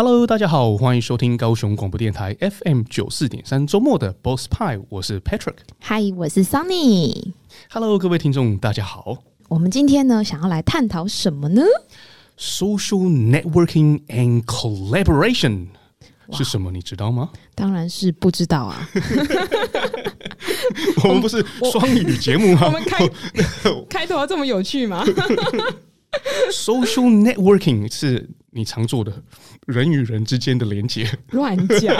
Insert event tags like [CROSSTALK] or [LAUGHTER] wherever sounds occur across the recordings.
Hello，大家好，欢迎收听高雄广播电台 FM 九四点三周末的 Boss Pie，我是 Patrick。Hi，我是 Sunny。Hello，各位听众，大家好。我们今天呢，想要来探讨什么呢？Social networking and collaboration 是什么？你知道吗？当然是不知道啊。[LAUGHS] 我们不是双语节目吗？[LAUGHS] 我们开 [LAUGHS] 开头这么有趣吗？Social networking 是你常做的人与人之间的连接。乱讲。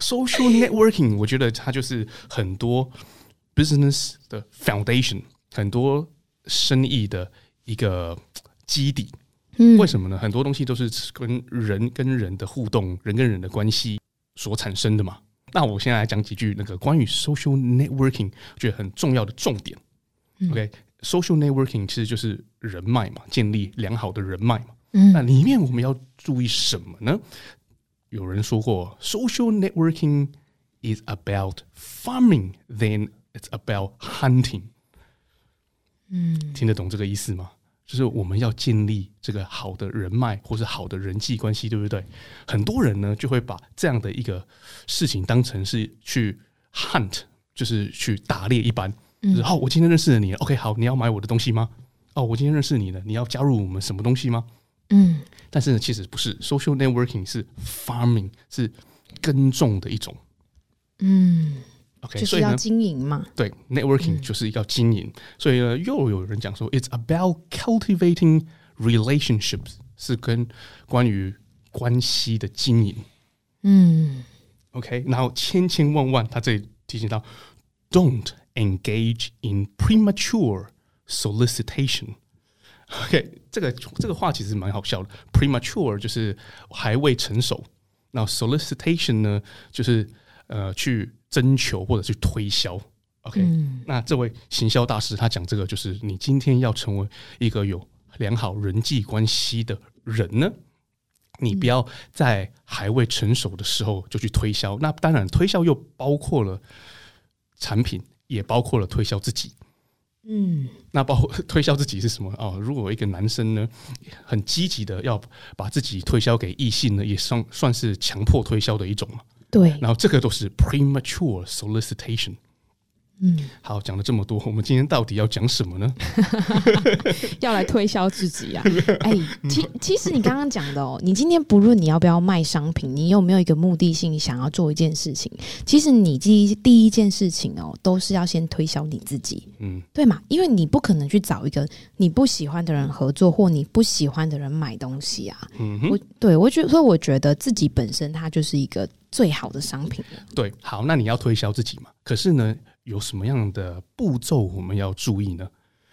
Social networking，我觉得它就是很多 business 的 foundation，很多生意的一个基底。嗯，为什么呢？很多东西都是跟人跟人的互动、人跟人的关系所产生的嘛。那我现在来讲几句那个关于 social networking，觉得很重要的重点。嗯、OK，social networking 其实就是人脉嘛，建立良好的人脉嘛。嗯，那里面我们要注意什么呢？有人说过，social networking is about farming, then it's about hunting。嗯，听得懂这个意思吗？就是我们要建立这个好的人脉，或是好的人际关系，对不对？很多人呢就会把这样的一个事情当成是去 hunt，就是去打猎一般。然后、嗯哦、我今天认识了你，OK，好，你要买我的东西吗？哦，我今天认识你了，你要加入我们什么东西吗？嗯，但是呢，其实不是，social networking 是 farming，是耕种的一种。嗯。Okay, 就是要经营嘛，对，networking 就是要经营，嗯、所以呢，又有人讲说，it's about cultivating relationships，是跟关于关系的经营。嗯，OK，然后千千万万，他这里提醒到，don't engage in premature solicitation。OK，这个这个话其实蛮好笑的，premature 就是还未成熟，那 solicitation 呢，就是呃去。征求或者去推销，OK，嗯，那这位行销大师他讲这个，就是你今天要成为一个有良好人际关系的人呢，你不要在还未成熟的时候就去推销。那当然，推销又包括了产品，也包括了推销自己。嗯，那包括 [LAUGHS] 推销自己是什么？哦，如果一个男生呢，很积极的要把自己推销给异性呢，也算算是强迫推销的一种嘛。对，然后这个都是 premature solicitation。嗯，好，讲了这么多，我们今天到底要讲什么呢？[LAUGHS] 要来推销自己啊！[LAUGHS] 哎、欸，其其实你刚刚讲的哦，你今天不论你要不要卖商品，你有没有一个目的性想要做一件事情，其实你第一第一件事情哦，都是要先推销你自己，嗯，对嘛？因为你不可能去找一个你不喜欢的人合作，或你不喜欢的人买东西啊。嗯，我对我觉得，所以我觉得自己本身它就是一个最好的商品。对，好，那你要推销自己嘛？可是呢？有什么样的步骤我们要注意呢？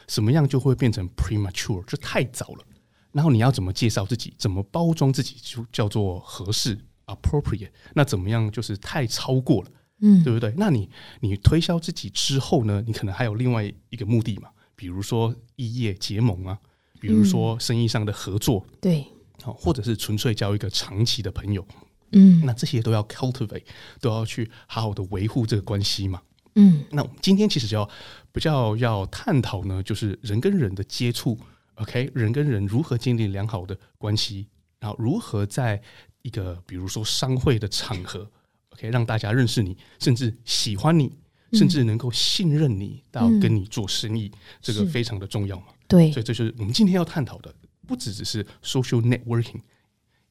什么样就会变成 premature，就太早了。然后你要怎么介绍自己，怎么包装自己，就叫做合适 appropriate。那怎么样就是太超过了，嗯，对不对？那你你推销自己之后呢，你可能还有另外一个目的嘛，比如说异业结盟啊，比如说生意上的合作，嗯、对，或者是纯粹交一个长期的朋友，嗯，那这些都要 cultivate，都要去好好的维护这个关系嘛。嗯，那我们今天其实就要比较要探讨呢，就是人跟人的接触，OK，人跟人如何建立良好的关系，然后如何在一个比如说商会的场合，OK，让大家认识你，甚至喜欢你，甚至能够信任你，到跟你做生意，嗯、这个非常的重要嘛。对，所以这就是我们今天要探讨的，不只只是 social networking，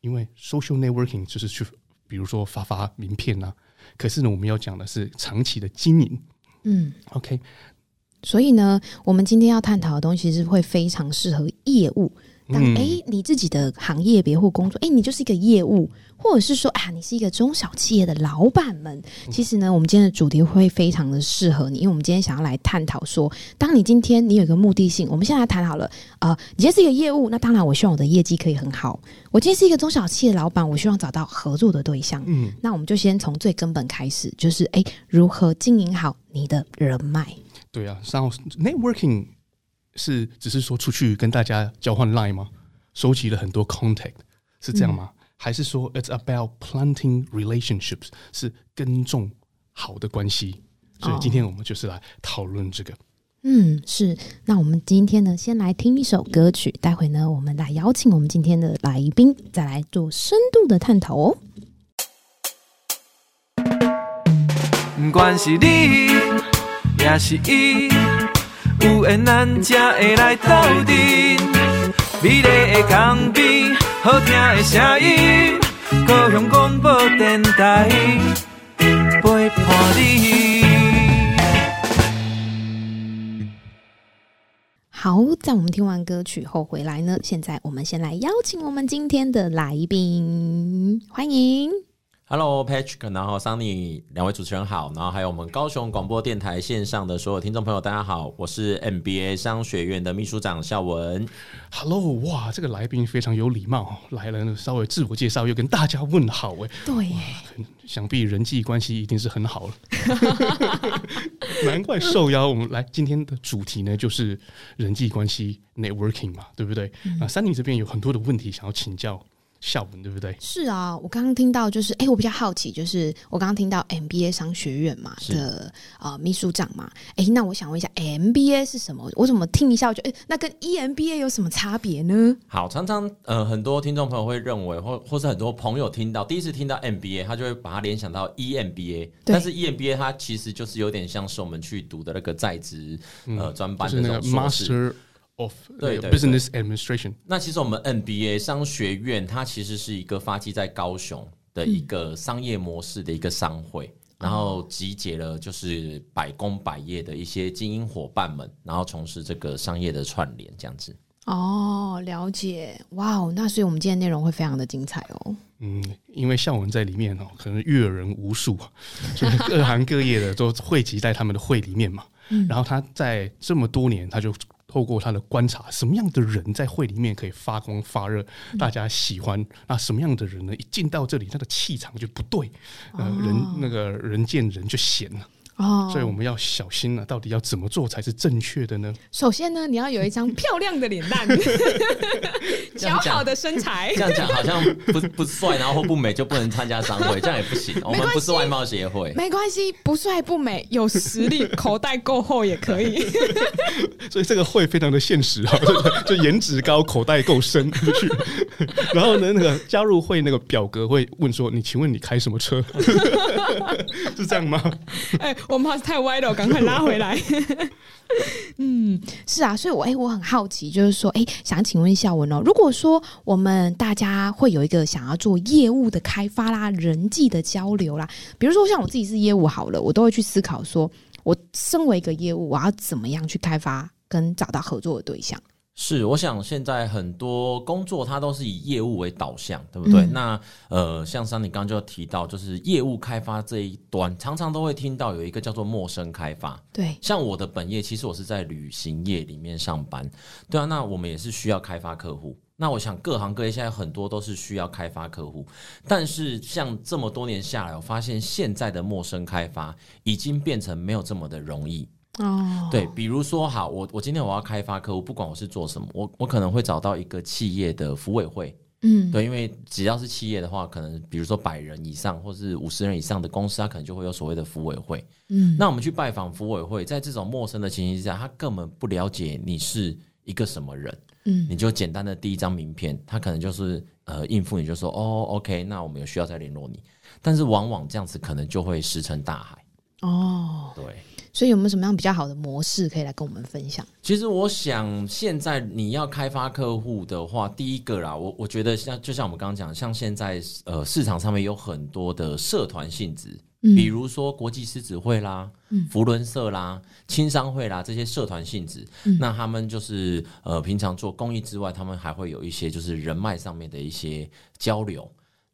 因为 social networking 就是去比如说发发名片呐、啊。可是呢，我们要讲的是长期的经营。嗯，OK。所以呢，我们今天要探讨的东西是会非常适合业务。当哎、欸，你自己的行业别或工作，哎、欸，你就是一个业务，或者是说啊，你是一个中小企业的老板们。其实呢，我们今天的主题会非常的适合你，因为我们今天想要来探讨说，当你今天你有一个目的性，我们现在来谈好了啊、呃，你今天是一个业务，那当然我希望我的业绩可以很好。我今天是一个中小企业的老板，我希望找到合作的对象。嗯，那我们就先从最根本开始，就是哎、欸，如何经营好你的人脉？对啊，然后 networking。是只是说出去跟大家交换 line 吗？收集了很多 contact 是这样吗？嗯、还是说 it's about planting relationships 是耕种好的关系？所以今天我们就是来讨论这个。嗯，是。那我们今天呢，先来听一首歌曲，待会呢，我们来邀请我们今天的来宾，再来做深度的探讨哦。不管是你，也是伊，有缘咱才会来斗阵。美丽的港边，好听的声音，高雄广播电台陪伴你。好，在我们听完歌曲后回来呢，现在我们先来邀请我们今天的来宾，欢迎。Hello，Patrick，然后 Sunny 两位主持人好，然后还有我们高雄广播电台线上的所有听众朋友，大家好，我是 MBA 商学院的秘书长孝文。Hello，哇，这个来宾非常有礼貌，来了呢，稍微自我介绍，又跟大家问好，哎，对，想必人际关系一定是很好了，[LAUGHS] 难怪受邀。我们来今天的主题呢，就是人际关系 networking 嘛，对不对？嗯、那 Sunny 这边有很多的问题想要请教。孝文对不对？是啊，我刚刚听到就是，哎，我比较好奇，就是我刚刚听到 MBA 商学院嘛的呃秘书长嘛，哎，那我想问一下，MBA 是什么？我怎么听一下我就，哎，那跟 EMBA 有什么差别呢？好，常常呃很多听众朋友会认为，或或是很多朋友听到第一次听到 MBA，他就会把它联想到 EMBA，但是 EMBA 它其实就是有点像是我们去读的那个在职呃专班的那种硕士。Of 对 business administration，那其实我们 MBA 商学院，它其实是一个发迹在高雄的一个商业模式的一个商会，嗯、然后集结了就是百工百业的一些精英伙伴们，然后从事这个商业的串联这样子。哦，了解，哇哦，那所以我们今天内容会非常的精彩哦。嗯，因为孝文在里面哦，可能阅人无数，就是各行各业的都汇集在他们的会里面嘛。[LAUGHS] 嗯、然后他在这么多年，他就。透过他的观察，什么样的人在会里面可以发光发热，大家喜欢？那什么样的人呢？一进到这里，他的气场就不对，呃，人那个人见人就嫌了。哦，所以我们要小心了，到底要怎么做才是正确的呢？首先呢，你要有一张漂亮的脸蛋，[LAUGHS] 姣好的身材。这样讲好像不不帅，然后或不美就不能参加商会，这样也不行。[LAUGHS] 我们不是外貌协会，没关系，不帅不美，有实力，口袋够厚也可以。[LAUGHS] 所以这个会非常的现实啊，就颜值高，口袋够深去。然后呢，那个加入会那个表格会问说：“你请问你开什么车？” [LAUGHS] 是这样吗？哎。我们怕是太歪了，赶快拉回来。[LAUGHS] 嗯，是啊，所以我，我、欸、哎，我很好奇，就是说，哎、欸，想请问一下文哦，如果说我们大家会有一个想要做业务的开发啦，人际的交流啦，比如说像我自己是业务好了，我都会去思考说，我身为一个业务，我要怎么样去开发跟找到合作的对象。是，我想现在很多工作它都是以业务为导向，对不对？嗯、那呃，像桑你刚刚就提到，就是业务开发这一端，常常都会听到有一个叫做陌生开发。对，像我的本业，其实我是在旅行业里面上班，对啊，那我们也是需要开发客户。那我想各行各业现在很多都是需要开发客户，但是像这么多年下来，我发现现在的陌生开发已经变成没有这么的容易。哦，对，比如说，好，我我今天我要开发客户，不管我是做什么，我我可能会找到一个企业的服委会，嗯，对，因为只要是企业的话，可能比如说百人以上或是五十人以上的公司，它可能就会有所谓的服委会，嗯，那我们去拜访服委会，在这种陌生的情形之下，他根本不了解你是一个什么人，嗯，你就简单的第一张名片，他可能就是呃应付你就说哦，OK，那我们有需要再联络你，但是往往这样子可能就会石沉大海，哦，对。所以有没有什么样比较好的模式可以来跟我们分享？其实我想，现在你要开发客户的话，第一个啦，我我觉得像就像我们刚刚讲，像现在呃市场上面有很多的社团性质，嗯、比如说国际狮子会啦、嗯、扶轮社啦、青商会啦这些社团性质，嗯、那他们就是呃平常做公益之外，他们还会有一些就是人脉上面的一些交流。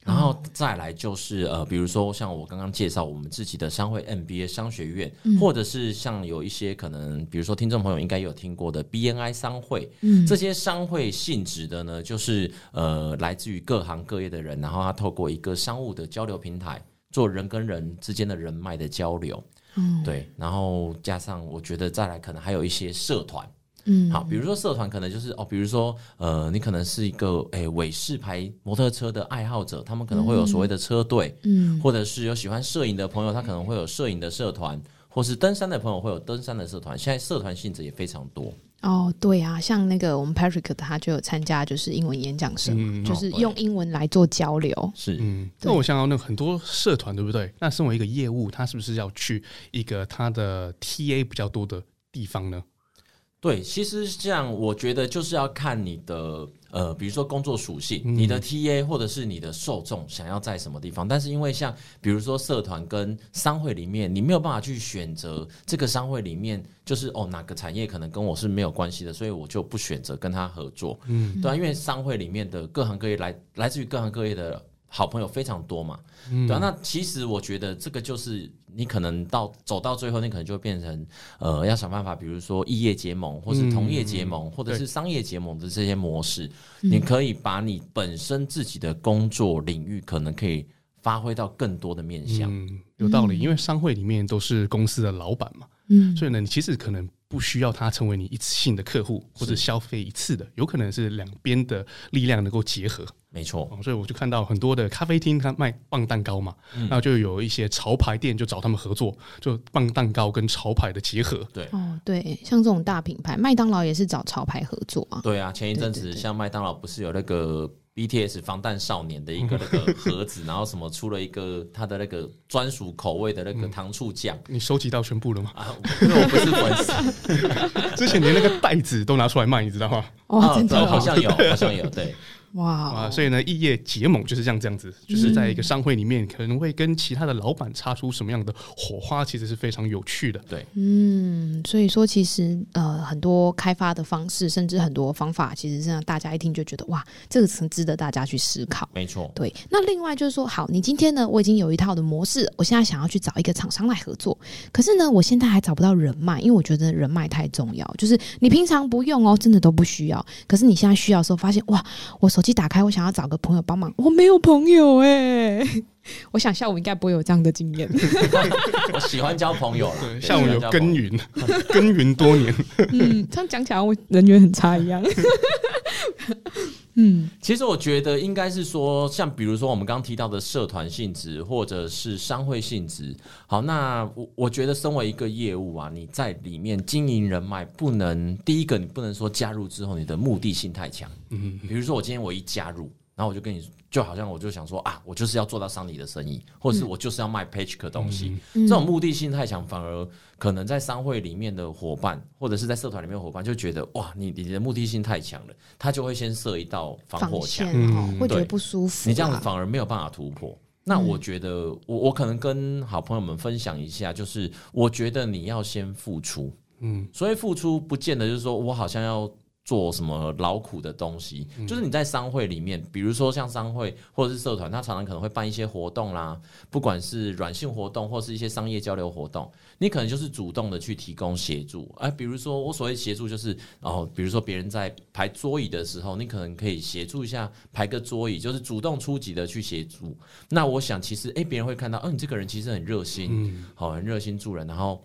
然后再来就是呃，比如说像我刚刚介绍我们自己的商会 MBA 商学院，嗯、或者是像有一些可能，比如说听众朋友应该有听过的 BNI 商会，嗯，这些商会性质的呢，就是呃，来自于各行各业的人，然后他透过一个商务的交流平台，做人跟人之间的人脉的交流，嗯，对，然后加上我觉得再来可能还有一些社团。嗯，好，比如说社团可能就是哦，比如说呃，你可能是一个诶韦氏牌摩托车的爱好者，他们可能会有所谓的车队，嗯，或者是有喜欢摄影的朋友，他可能会有摄影的社团，或是登山的朋友会有登山的社团。现在社团性质也非常多。哦，对啊，像那个我们 Patrick 他就有参加，就是英文演讲社，嗯、就是用英文来做交流。哦、是，嗯，那我想要那很多社团，对不对？那身为一个业务，他是不是要去一个他的 TA 比较多的地方呢？对，其实这样，我觉得就是要看你的呃，比如说工作属性，你的 TA 或者是你的受众想要在什么地方。但是因为像比如说社团跟商会里面，你没有办法去选择这个商会里面就是哦哪个产业可能跟我是没有关系的，所以我就不选择跟他合作。嗯，对啊，因为商会里面的各行各业来来自于各行各业的。好朋友非常多嘛，嗯、对啊，那其实我觉得这个就是你可能到走到最后，你可能就会变成呃，要想办法，比如说异业结盟，或是同业结盟，嗯、或者是商业结盟的这些模式，嗯、你可以把你本身自己的工作领域可能可以发挥到更多的面向。嗯，有道理，因为商会里面都是公司的老板嘛，嗯，所以呢，你其实可能不需要它成为你一次性的客户或者消费一次的，有可能是两边的力量能够结合。没错，所以我就看到很多的咖啡厅，它卖棒蛋糕嘛，嗯、然后就有一些潮牌店就找他们合作，就棒蛋糕跟潮牌的结合。对，哦，对，像这种大品牌，麦当劳也是找潮牌合作啊。对啊，前一阵子像麦当劳不是有那个 BTS 防弹少年的一个那个盒子，然后什么出了一个他的那个专属口味的那个糖醋酱，嗯、你收集到全部了吗？啊，因为我不是粉丝，[LAUGHS] 之前连那个袋子都拿出来卖，你知道吗？哦，真的，好像有，好像有，对。哇 Wow，所以呢，异业结盟就是这样这样子，就是在一个商会里面，可能会跟其他的老板擦出什么样的火花，其实是非常有趣的。对，嗯，所以说其实呃，很多开发的方式，甚至很多方法，其实是让大家一听就觉得哇，这个词值得大家去思考。没错，对。那另外就是说，好，你今天呢，我已经有一套的模式，我现在想要去找一个厂商来合作，可是呢，我现在还找不到人脉，因为我觉得人脉太重要。就是你平常不用哦，真的都不需要，可是你现在需要的时候，发现哇，我。手机打开，我想要找个朋友帮忙，我没有朋友哎、欸。[LAUGHS] 我想下午应该不会有这样的经验。[LAUGHS] 我喜欢交朋友了，下午有耕耘，[LAUGHS] 耕耘多年。嗯，这样讲起来我人缘很差一样。嗯，其实我觉得应该是说，像比如说我们刚刚提到的社团性质，或者是商会性质。好，那我我觉得身为一个业务啊，你在里面经营人脉，不能第一个你不能说加入之后你的目的性太强。嗯，比如说我今天我一加入。然后我就跟你，就好像我就想说啊，我就是要做到商礼的生意，或者是我就是要卖 Page 的东西。嗯、这种目的性太强，反而可能在商会里面的伙伴，或者是在社团里面的伙伴就觉得哇，你你的目的性太强了，他就会先设一道防火墙，嗯、会觉得不舒服、啊。你这样子反而没有办法突破。那我觉得，我我可能跟好朋友们分享一下，就是我觉得你要先付出，嗯，所以付出不见得就是说我好像要。做什么劳苦的东西，就是你在商会里面，比如说像商会或者是社团，他常常可能会办一些活动啦，不管是软性活动或是一些商业交流活动，你可能就是主动的去提供协助。哎，比如说我所谓协助，就是哦，比如说别人在排桌椅的时候，你可能可以协助一下排个桌椅，就是主动出击的去协助。那我想，其实哎，别人会看到，嗯，你这个人其实很热心，好，很热心助人，然后。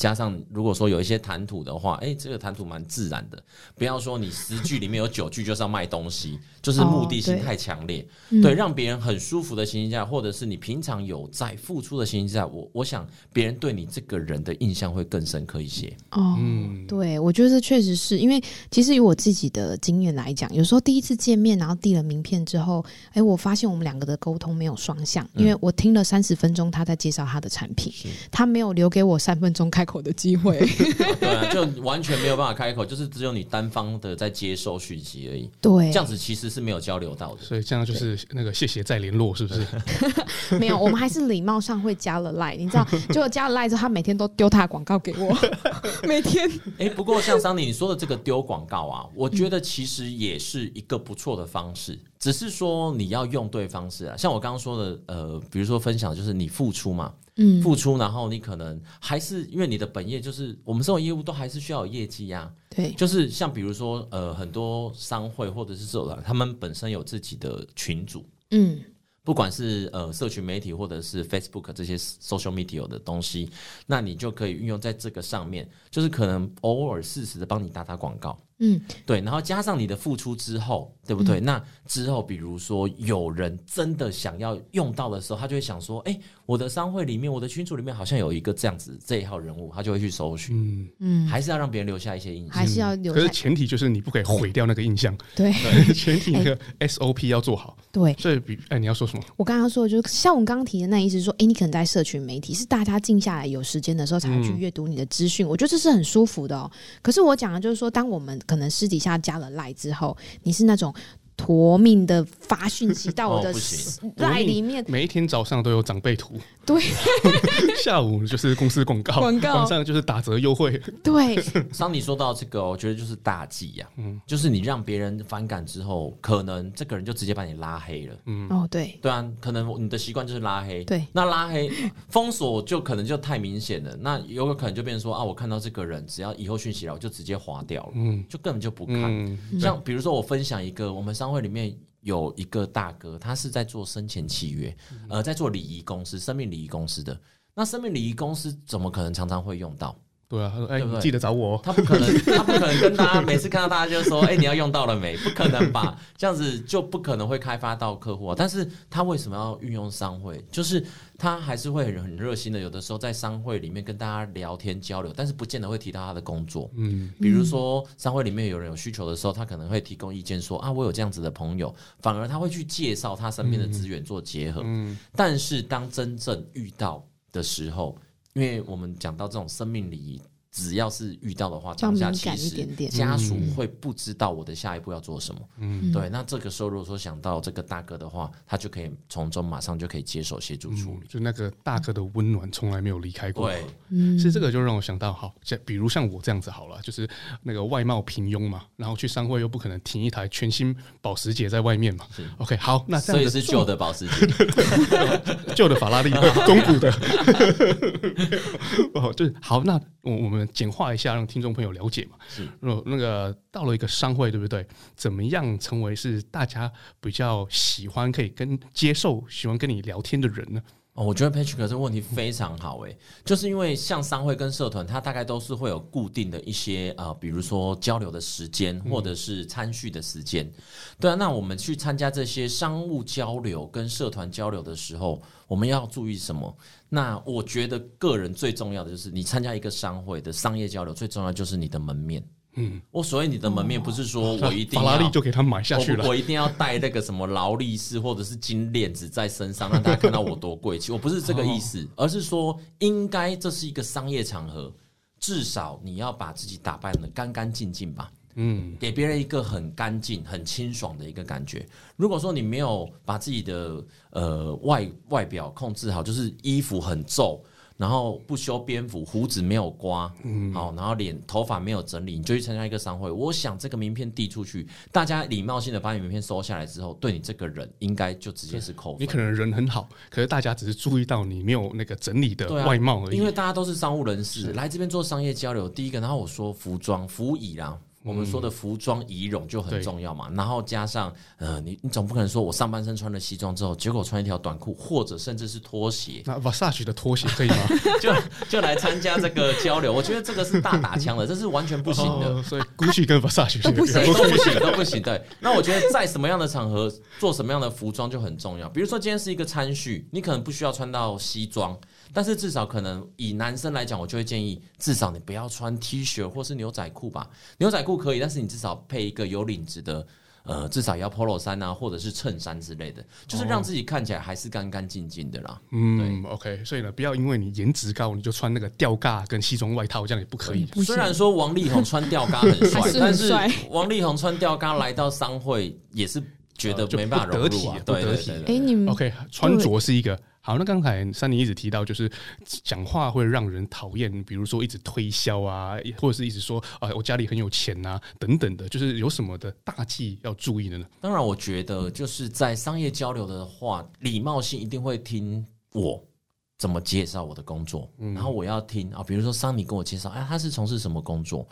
加上，如果说有一些谈吐的话，哎、欸，这个谈吐蛮自然的。不要说你十句里面有九句就是要卖东西，就是目的性太强烈。哦、对，对，让别人很舒服的情形下，或者是你平常有在付出的情形下，我我想别人对你这个人的印象会更深刻一些。哦，嗯，对，我觉得这确实是因为，其实以我自己的经验来讲，有时候第一次见面，然后递了名片之后，哎、欸，我发现我们两个的沟通没有双向，因为我听了三十分钟他在介绍他的产品，是他没有留给我三分钟开。开口的机会，[LAUGHS] 对啊，就完全没有办法开口，就是只有你单方的在接收讯息而已。对，这样子其实是没有交流到的。所以这样就是那个谢谢再联络，是不是？[LAUGHS] 没有，我们还是礼貌上会加了赖，你知道，[LAUGHS] 就加了赖之后，他每天都丢他的广告给我，每天。哎、欸，不过像桑尼你说的这个丢广告啊，我觉得其实也是一个不错的方式。只是说你要用对方式啊，像我刚刚说的，呃，比如说分享就是你付出嘛，嗯，付出，然后你可能还是因为你的本业就是我们这种业务都还是需要有业绩呀，对，就是像比如说呃，很多商会或者是社团，他们本身有自己的群组，嗯，不管是呃社群媒体或者是 Facebook 这些 social media 的东西，那你就可以运用在这个上面，就是可能偶尔适时的帮你打打广告。嗯，对，然后加上你的付出之后，对不对？嗯、那之后，比如说有人真的想要用到的时候，他就会想说：“哎，我的商会里面，我的群组里面好像有一个这样子这一号人物，他就会去搜寻。”嗯嗯，还是要让别人留下一些印象，还是要留下。可是前提就是你不可以毁掉那个印象。[LAUGHS] 对，[LAUGHS] 对前提那个 SOP 要做好。对，所以比哎，你要说什么？我刚刚说的就是像我们刚刚提的那意思，说，哎，你可能在社群媒体是大家静下来有时间的时候才会去阅读你的资讯，嗯、我觉得这是很舒服的哦。可是我讲的就是说，当我们可能私底下加了赖之后，你是那种。夺命的发讯息到我的赖里面，每一天早上都有长辈图，对，下午就是公司广告，广告晚上就是打折优惠，对。当你说到这个，我觉得就是大忌呀，嗯，就是你让别人反感之后，可能这个人就直接把你拉黑了，嗯，哦，对，对啊，可能你的习惯就是拉黑，对，那拉黑封锁就可能就太明显了，那有可能就变成说啊，我看到这个人，只要以后讯息来，我就直接划掉了，嗯，就根本就不看，嗯、像比如说我分享一个我们商。会里面有一个大哥，他是在做生前契约，呃，在做礼仪公司、生命礼仪公司的。那生命礼仪公司怎么可能常常会用到？对啊，他说：“哎、欸，你记得找我。”他不可能，[LAUGHS] 他不可能跟大家每次看到大家就说：“哎、欸，你要用到了没？” [LAUGHS] 不可能吧？这样子就不可能会开发到客户。啊但是他为什么要运用商会？就是他还是会很很热心的，有的时候在商会里面跟大家聊天交流，但是不见得会提到他的工作。嗯，比如说商会里面有人有需求的时候，他可能会提供意见说：“啊，我有这样子的朋友。”反而他会去介绍他身边的资源做结合。嗯，但是当真正遇到的时候，因为我们讲到这种生命礼仪，只要是遇到的话，当下其实家属会不知道我的下一步要做什么。嗯，对。那这个时候，如果说想到这个大哥的话，他就可以从中马上就可以接手协助处理。嗯，就那个大哥的温暖从来没有离开过。对，嗯，所以这个就让我想到，好，像比如像我这样子好了，就是那个外貌平庸嘛，然后去商会又不可能停一台全新保时捷在外面嘛。是 OK，好，那这样所以是旧的保时捷，[LAUGHS] 旧的法拉利，[LAUGHS] 中古的。[LAUGHS] 哦，就是好，那我我们简化一下，让听众朋友了解嘛。是，那那个到了一个商会，对不对？怎么样成为是大家比较喜欢、可以跟接受、喜欢跟你聊天的人呢？哦，我觉得 Patrick 这个问题非常好诶，就是因为像商会跟社团，它大概都是会有固定的一些呃，比如说交流的时间，或者是参叙的时间。对啊，那我们去参加这些商务交流跟社团交流的时候，我们要注意什么？那我觉得个人最重要的就是，你参加一个商会的商业交流，最重要就是你的门面。嗯，我所以你的门面不是说我一定要法拉利就给他买下去了，我，我一定要带那个什么劳力士或者是金链子在身上，让大家看到我多贵气。我不是这个意思，而是说应该这是一个商业场合，至少你要把自己打扮得干干净净吧。嗯，给别人一个很干净、很清爽的一个感觉。如果说你没有把自己的呃外外表控制好，就是衣服很皱。然后不修边幅，胡子没有刮，嗯，好，然后脸头发没有整理，你就去参加一个商会。我想这个名片递出去，大家礼貌性的把你名片收下来之后，对你这个人应该就直接是扣分。你可能人很好，可是大家只是注意到你没有那个整理的外貌而已。因为大家都是商务人士来这边做商业交流，第一个，然后我说服装服仪啦。我们说的服装仪容就很重要嘛，嗯、然后加上呃，你你总不可能说我上半身穿了西装之后，结果穿一条短裤或者甚至是拖鞋。那 Versace 的拖鞋可以吗？[LAUGHS] 就就来参加这个交流，我觉得这个是大打枪的，[LAUGHS] 这是完全不行的。哦、所以 Gucci 跟 Versace 都 [LAUGHS] 不行，都不行，都不行。对，那我觉得在什么样的场合做什么样的服装就很重要。比如说今天是一个餐叙，你可能不需要穿到西装。但是至少可能以男生来讲，我就会建议，至少你不要穿 T 恤或是牛仔裤吧。牛仔裤可以，但是你至少配一个有领子的，呃，至少要 Polo 衫啊，或者是衬衫之类的，就是让自己看起来还是干干净净的啦。嗯对，OK。所以呢，不要因为你颜值高，你就穿那个吊嘎跟西装外套，这样也不可以。虽然说王力宏穿吊嘎很帅，但是王力宏穿吊嘎来到商会也是觉得没办法融入啊，不得体。哎，你们 OK，穿着是一个。好，那刚才珊妮一直提到，就是讲话会让人讨厌，比如说一直推销啊，或者是一直说啊，我家里很有钱啊，等等的，就是有什么的大忌要注意的呢？当然，我觉得就是在商业交流的话，礼貌性一定会听我怎么介绍我的工作，然后我要听啊，比如说桑尼跟我介绍，哎，他是从事什么工作，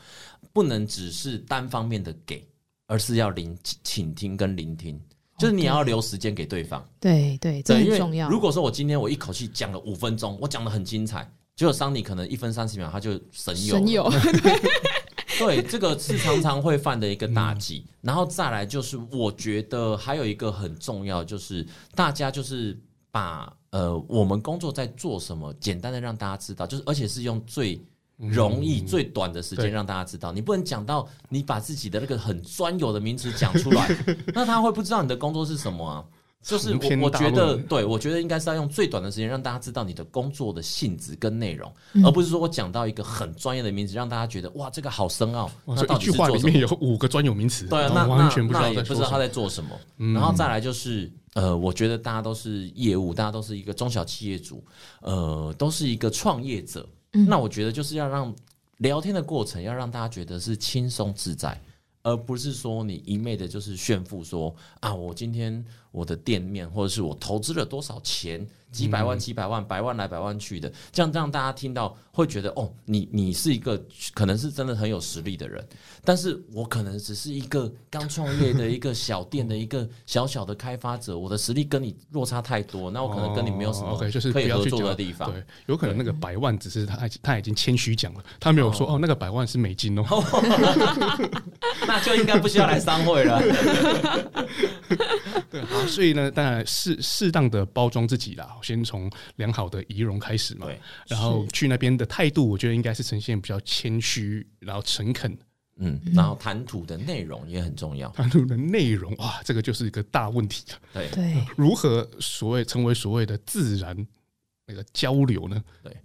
不能只是单方面的给，而是要聆倾听跟聆听。就是你要留时间给对方，对对，这很重要。如果说我今天我一口气讲了五分钟，我讲的很精彩，结果桑尼可能一分三十秒他就神游，神游。[LAUGHS] 对，这个是常常会犯的一个大忌。嗯、然后再来就是，我觉得还有一个很重要，就是大家就是把呃我们工作在做什么，简单的让大家知道，就是而且是用最容易、嗯、最短的时间让大家知道。你不能讲到你把自己的那个很专有的名词讲出来，[LAUGHS] 那他会不知道你的工作是什么啊？就是我我觉得，对，我觉得应该是要用最短的时间让大家知道你的工作的性质跟内容，嗯、而不是说我讲到一个很专业的名词，让大家觉得哇，这个好深奥。那到底是做什么？一句话里面有五个专有名词，对啊，那完全不知道也不知道他在做什么。嗯、然后再来就是，呃，我觉得大家都是业务，大家都是一个中小企业主，呃，都是一个创业者。那我觉得就是要让聊天的过程要让大家觉得是轻松自在。而不是说你一昧的就是炫富说啊，我今天我的店面或者是我投资了多少钱。几百万、几百万、百万来百万去的，这样让大家听到会觉得哦，你你是一个可能是真的很有实力的人，但是我可能只是一个刚创业的一个小店的一个小小的开发者，我的实力跟你落差太多，那我可能跟你没有什么可以合作的地方。对，有可能那个百万只是他他已经谦虚讲了，他没有说哦，那个百万是美金哦，[LAUGHS] 那就应该不需要来商会了。[LAUGHS] [LAUGHS] 对，好，所以呢，当然适适当的包装自己啦。先从良好的仪容开始嘛，对，然后去那边的态度，我觉得应该是呈现比较谦虚，然后诚恳，嗯，然后谈吐的内容也很重要。谈吐的内容，哇，这个就是一个大问题了。对对，如何所谓成为所谓的自然那个交流呢？对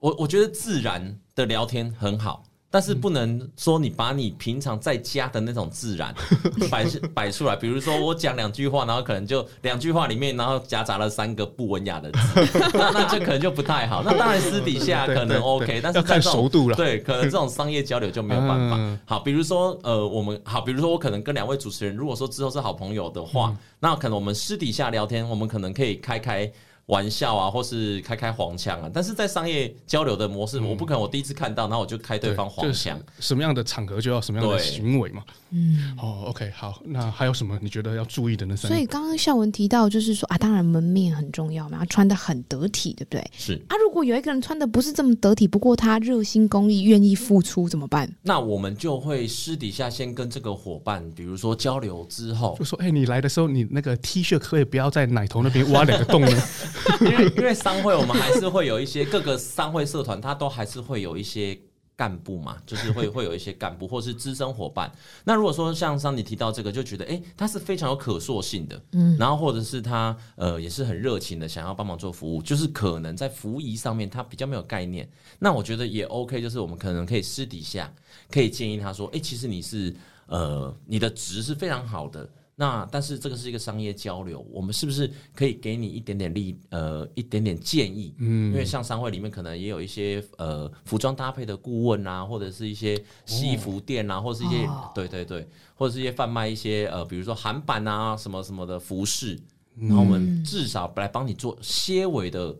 我，我觉得自然的聊天很好。但是不能说你把你平常在家的那种自然 [LAUGHS] 摆摆出来，比如说我讲两句话，然后可能就两句话里面，然后夹杂了三个不文雅的字，[LAUGHS] 那那这可能就不太好。那当然私底下可能 OK，但是看熟度了。对，可能这种商业交流就没有办法。好，比如说呃，我们好，比如说我可能跟两位主持人，如果说之后是好朋友的话，那可能我们私底下聊天，我们可能可以开开。玩笑啊，或是开开黄腔啊，但是在商业交流的模式，嗯、我不可能我第一次看到，然后我就开对方黄腔。什么样的场合就要什么样的行为嘛。嗯，哦，OK，好，那还有什么你觉得要注意的呢？所以刚刚孝文提到，就是说啊，当然门面很重要嘛，穿的很得体，对不对？是啊，如果有一个人穿的不是这么得体，不过他热心公益，愿意付出，怎么办？那我们就会私底下先跟这个伙伴，比如说交流之后，就说，哎、欸，你来的时候，你那个 T 恤可以不要在奶头那边挖两个洞呢？[LAUGHS] 因为 [LAUGHS] 因为商会我们还是会有一些各个商会社团，它都还是会有一些干部嘛，[LAUGHS] 就是会会有一些干部或是资深伙伴。那如果说像上你提到这个，就觉得哎，他是非常有可塑性的，嗯，然后或者是他呃也是很热情的，想要帮忙做服务，就是可能在服务仪上面他比较没有概念，那我觉得也 OK，就是我们可能可以私底下可以建议他说，哎，其实你是呃你的值是非常好的。那但是这个是一个商业交流，我们是不是可以给你一点点利呃一点点建议？嗯，因为像商会里面可能也有一些呃服装搭配的顾问啊，或者是一些西服店啊，哦、或者是一些、哦、对对对，或者是一些贩卖一些呃比如说韩版啊什么什么的服饰，然后我们至少来帮你做些微的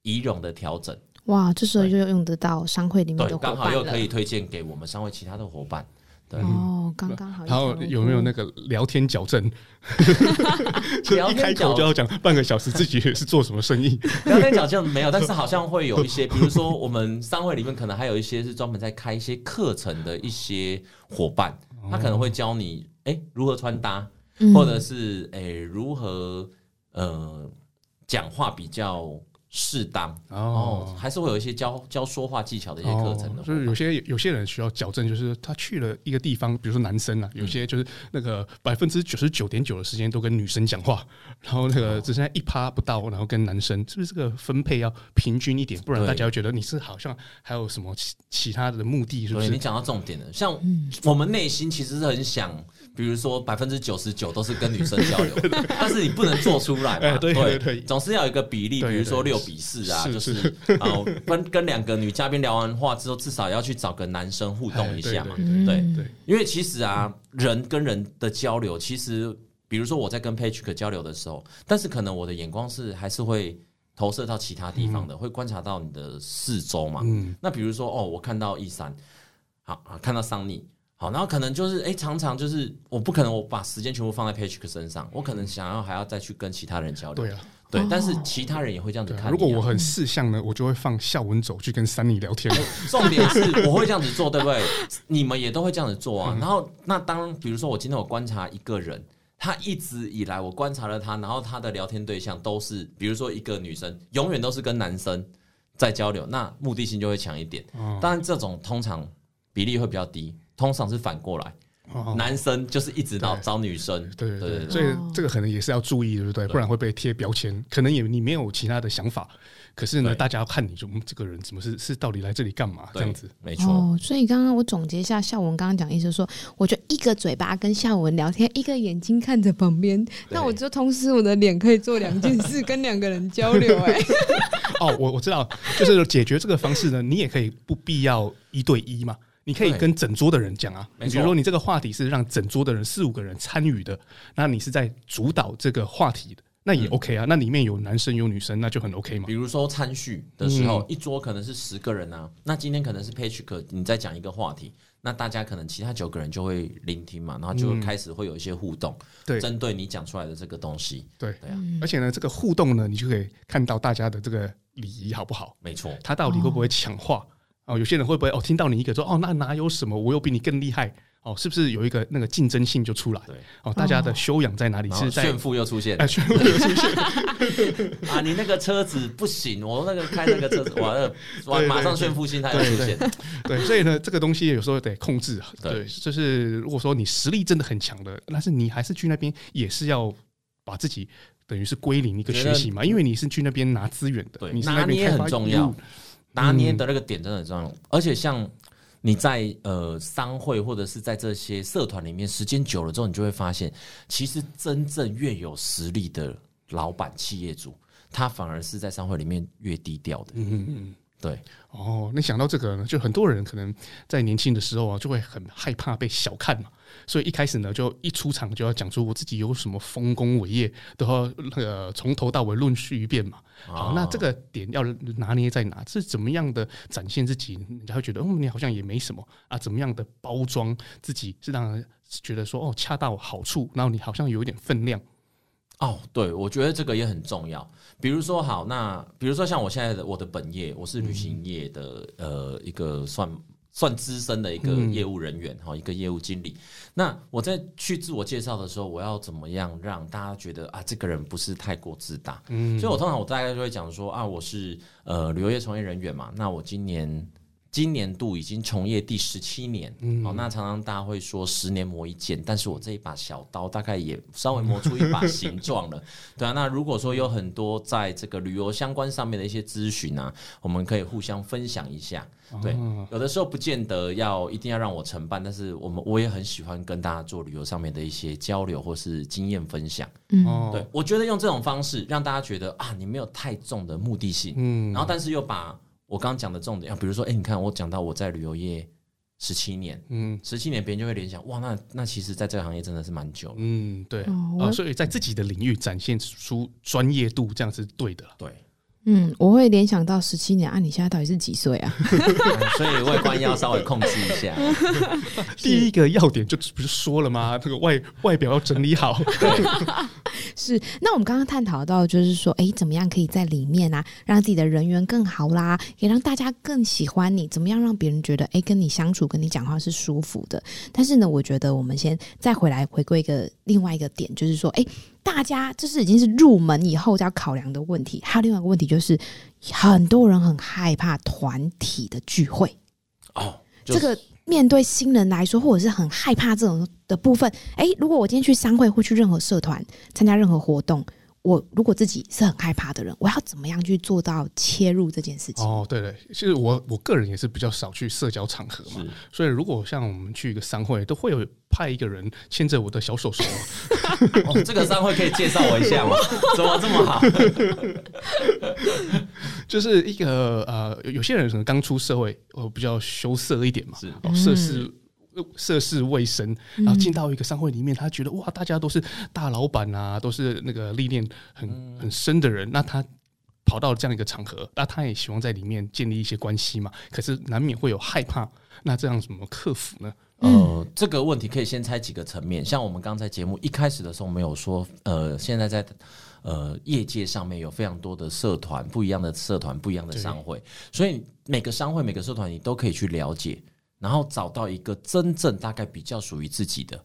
仪容的调整。哇，这时候就用得到商会里面的伙伴了，刚好又可以推荐给我们商会其他的伙伴。哦，刚刚好。然后有没有那个聊天矫正？[LAUGHS] 就一开口就要讲半个小时自己是做什么生意？聊天矫正没有，但是好像会有一些，比如说我们商会里面可能还有一些是专门在开一些课程的一些伙伴，他可能会教你哎如何穿搭，或者是哎如何呃讲话比较。适当哦，还是会有一些教教说话技巧的一些课程的，就是有些有些人需要矫正，就是他去了一个地方，比如说男生啊，有些就是那个百分之九十九点九的时间都跟女生讲话，然后那个只剩下一趴不到，然后跟男生，是不是这个分配要平均一点？不然大家会觉得你是好像还有什么其其他的目的，是不是？你讲到重点了，像我们内心其实是很想。比如说百分之九十九都是跟女生交流，但是你不能做出来嘛？对对对，总是要有一个比例，比如说六比四啊，就是啊，跟跟两个女嘉宾聊完话之后，至少要去找个男生互动一下嘛。对对，因为其实啊，人跟人的交流，其实比如说我在跟 Patrick 交流的时候，但是可能我的眼光是还是会投射到其他地方的，会观察到你的四周嘛。嗯那比如说哦，我看到一三，好啊，看到桑尼。好，然后可能就是，哎、欸，常常就是，我不可能我把时间全部放在 Patrick 身上，我可能想要还要再去跟其他人交流。对啊，对，但是其他人也会这样子看、啊。如果我很识相呢，我就会放孝文走去跟 Sunny 聊天。重点是我会这样子做，对不对？[LAUGHS] 你们也都会这样子做啊。然后，那当比如说我今天我观察一个人，他一直以来我观察了他，然后他的聊天对象都是，比如说一个女生，永远都是跟男生在交流，那目的性就会强一点。当然，这种通常比例会比较低，通常是反过来。男生就是一直到找女生，对对对，所以这个可能也是要注意，对不对？不然会被贴标签。可能也你没有其他的想法，可是呢，大家要看你就这个人怎么是是到底来这里干嘛这样子？没错。所以刚刚我总结一下，孝文刚刚讲意思说，我就一个嘴巴跟孝文聊天，一个眼睛看着旁边，那我就同时我的脸可以做两件事，跟两个人交流。[LAUGHS] 哎，哦，我我知道，就是解决这个方式呢，你也可以不必要一对一嘛。你可以跟整桌的人讲啊，比如说你这个话题是让整桌的人四五个人参与的，那你是在主导这个话题的，那也 OK 啊。那里面有男生有女生，那就很 OK 嘛。比如说餐叙的时候，一桌可能是十个人啊，那今天可能是 Patrick，你在讲一个话题，那大家可能其他九个人就会聆听嘛，然后就会开始会有一些互动，对，针对你讲出来的这个东西，对对啊。而且呢，这个互动呢，你就可以看到大家的这个礼仪好不好？没错，他到底会不会抢话？哦，有些人会不会哦？听到你一个说哦，那哪有什么？我又比你更厉害哦，是不是有一个那个竞争性就出来？对哦，大家的修养在哪里？是在炫富又出现，啊、炫富又出现 [LAUGHS] 啊！你那个车子不行，我那个开那个车子，完了，完马上炫富心态又出现。对，所以呢，这个东西有时候得控制。对，就是如果说你实力真的很强的，但是你还是去那边也是要把自己等于是归零一个学习嘛，因为你是去那边拿资源的，你是那边很重要。拿捏的那个点真的很重要，嗯、而且像你在呃商会或者是在这些社团里面时间久了之后，你就会发现，其实真正越有实力的老板、企业主，他反而是在商会里面越低调的。嗯嗯。对哦，那想到这个呢，就很多人可能在年轻的时候啊，就会很害怕被小看嘛，所以一开始呢，就一出场就要讲出我自己有什么丰功伟业，都要那个从头到尾论述一遍嘛。好，那这个点要拿捏在哪？是怎么样的展现自己，人家会觉得，嗯，你好像也没什么啊？怎么样的包装自己，是让人觉得说，哦，恰到好处，然后你好像有一点分量。哦，对，我觉得这个也很重要。比如说，好，那比如说像我现在的我的本业，我是旅行业的、嗯、呃一个算算资深的一个业务人员哈，嗯、一个业务经理。那我在去自我介绍的时候，我要怎么样让大家觉得啊，这个人不是太过自大？嗯，所以我通常我大概就会讲说啊，我是呃旅游业从业人员嘛，那我今年。今年度已经从业第十七年，嗯，哦，那常常大家会说十年磨一剑，但是我这一把小刀大概也稍微磨出一把形状了，[LAUGHS] 对啊。那如果说有很多在这个旅游相关上面的一些咨询啊，我们可以互相分享一下，对。有的时候不见得要一定要让我承办，但是我们我也很喜欢跟大家做旅游上面的一些交流或是经验分享，嗯，对。我觉得用这种方式让大家觉得啊，你没有太重的目的性，嗯，然后但是又把。我刚刚讲的重点，比如说，哎、欸，你看我讲到我在旅游业十七年，嗯，十七年，别人就会联想，哇，那那其实，在这个行业真的是蛮久，嗯，对，啊，所以在自己的领域展现出专业度，这样是对的，对。嗯，我会联想到十七年啊，你现在到底是几岁啊？[LAUGHS] 所以外观要稍微控制一下。[LAUGHS] 第一个要点就不是说了吗？这个外外表要整理好。[LAUGHS] 对，是。那我们刚刚探讨到，就是说，哎，怎么样可以在里面啊，让自己的人缘更好啦，也让大家更喜欢你？怎么样让别人觉得，哎，跟你相处、跟你讲话是舒服的？但是呢，我觉得我们先再回来回归一个另外一个点，就是说，哎。大家这是已经是入门以后要考量的问题，还有另外一个问题就是，很多人很害怕团体的聚会。哦，这个面对新人来说，或者是很害怕这种的部分，哎，如果我今天去商会或去任何社团参加任何活动。我如果自己是很害怕的人，我要怎么样去做到切入这件事情？哦，对对，其实我我个人也是比较少去社交场合嘛，所以如果像我们去一个商会，都会有派一个人牵着我的小手手。[LAUGHS] 哦，这个商会可以介绍我一下吗？[LAUGHS] 怎么这么好？[LAUGHS] 就是一个呃，有些人可能刚出社会，呃，比较羞涩一点嘛，是哦，涉世。涉世未深，然后进到一个商会里面，他觉得哇，大家都是大老板啊，都是那个历练很很深的人。那他跑到这样一个场合，那他也希望在里面建立一些关系嘛。可是难免会有害怕，那这样怎么克服呢？呃，这个问题可以先拆几个层面。像我们刚才节目一开始的时候，我们有说，呃，现在在呃业界上面有非常多的社团，不一样的社团，不一样的商会，所以每个商会每个社团你都可以去了解，然后找到一个真正大概比较属于自己的。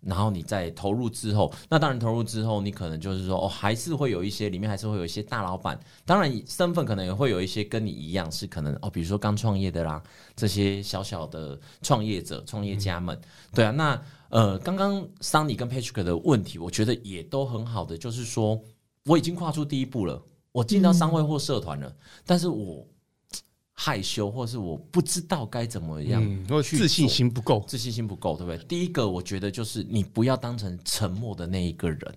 然后你再投入之后，那当然投入之后，你可能就是说，哦，还是会有一些里面还是会有一些大老板，当然身份可能也会有一些跟你一样是可能哦，比如说刚创业的啦，这些小小的创业者、创业家们，对啊，那呃，刚刚 Sunny 跟 Patrick 的问题，我觉得也都很好的，就是说我已经跨出第一步了，我进到商会或社团了，嗯、但是我。害羞，或是我不知道该怎么样，嗯，或自信心不够，自信心不够，对不对？第一个，我觉得就是你不要当成沉默的那一个人，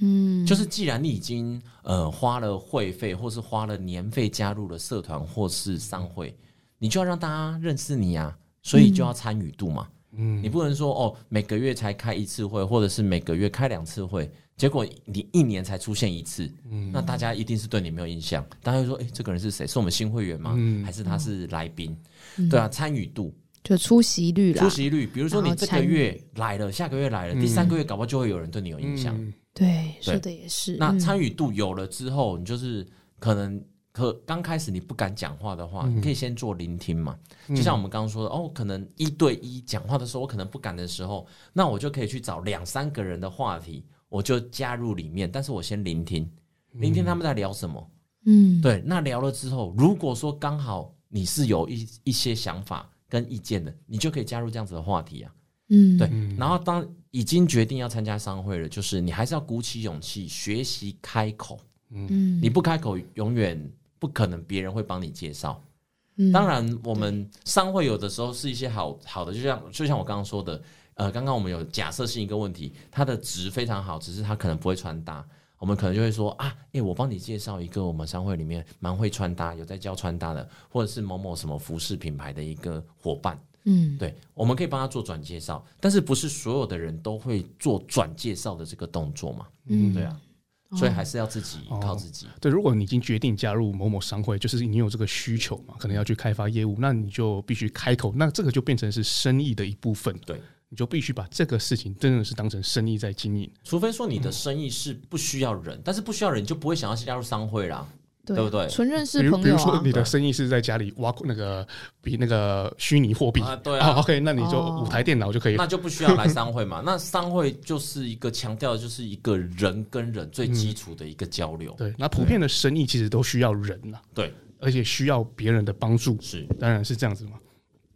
嗯，就是既然你已经呃花了会费，或是花了年费加入了社团或是商会，你就要让大家认识你啊，所以就要参与度嘛，嗯，你不能说哦每个月才开一次会，或者是每个月开两次会。结果你一年才出现一次，嗯，那大家一定是对你没有印象，大家会说：“哎，这个人是谁？是我们新会员吗？嗯、还是他是来宾？”嗯、对啊，参与度就出席率啦，出席率。比如说你这个月来了，下个月来了，第三个月搞不好就会有人对你有印象。嗯、对，说的也是。那参与度有了之后，你就是可能可刚开始你不敢讲话的话，嗯、你可以先做聆听嘛。就像我们刚刚说的，哦，可能一对一讲话的时候，我可能不敢的时候，那我就可以去找两三个人的话题。我就加入里面，但是我先聆听，聆听他们在聊什么。嗯，对。那聊了之后，如果说刚好你是有一一些想法跟意见的，你就可以加入这样子的话题啊。嗯，对。然后当已经决定要参加商会了，就是你还是要鼓起勇气学习开口。嗯，你不开口，永远不可能别人会帮你介绍。嗯，当然，我们商会有的时候是一些好好的，就像就像我刚刚说的。呃，刚刚我们有假设性一个问题，它的值非常好，只是它可能不会穿搭。我们可能就会说啊，诶、欸，我帮你介绍一个我们商会里面蛮会穿搭，有在教穿搭的，或者是某某什么服饰品牌的一个伙伴。嗯，对，我们可以帮他做转介绍，但是不是所有的人都会做转介绍的这个动作嘛？嗯，对啊，所以还是要自己靠自己。哦。对，如果你已经决定加入某某商会，就是你有这个需求嘛，可能要去开发业务，那你就必须开口，那这个就变成是生意的一部分。对。你就必须把这个事情真的是当成生意在经营，除非说你的生意是不需要人，嗯、但是不需要人你就不会想要加入商会啦，对，对不对？纯认识朋友、啊、比如说你的生意是在家里挖那个比那个虚拟货币。啊，对啊、oh,，OK，那你就五台电脑就可以了，那就不需要来商会嘛。[LAUGHS] 那商会就是一个强调的就是一个人跟人最基础的一个交流、嗯。对，那普遍的生意其实都需要人呐，对，而且需要别人的帮助，是，当然是这样子嘛。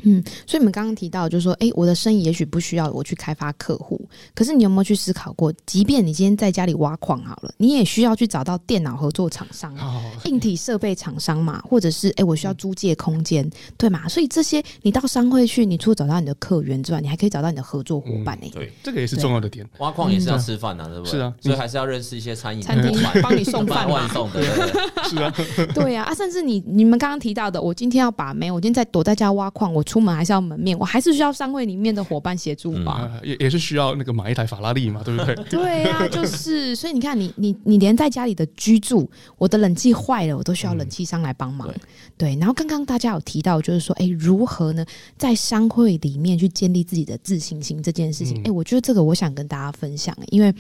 嗯，所以你们刚刚提到，就是说，哎，我的生意也许不需要我去开发客户，可是你有没有去思考过，即便你今天在家里挖矿好了，你也需要去找到电脑合作厂商、哦、硬体设备厂商嘛，或者是哎，我需要租借空间，嗯、对嘛？所以这些你到商会去，你除了找到你的客源之外，你还可以找到你的合作伙伴呢、嗯。对，这个也是重要的点。挖矿也是要吃饭的、啊，嗯、对不对？是啊，所以还是要认识一些餐饮餐厅，帮你送饭外送的。[LAUGHS] 是啊，[LAUGHS] 对呀啊，啊，甚至你你们刚刚提到的，我今天要把妹，我今天在躲在家挖矿，我出门还是要门面。我还是需要商会里面的伙伴协助嘛，也、嗯、也是需要那个买一台法拉利嘛，对不对？[LAUGHS] 对、啊，就是所以你看你，你你你连在家里的居住，我的冷气坏了，我都需要冷气商来帮忙。嗯、对，对，然后刚刚大家有提到，就是说，哎，如何呢，在商会里面去建立自己的自信心这件事情？哎、嗯，我觉得这个我想跟大家分享，因为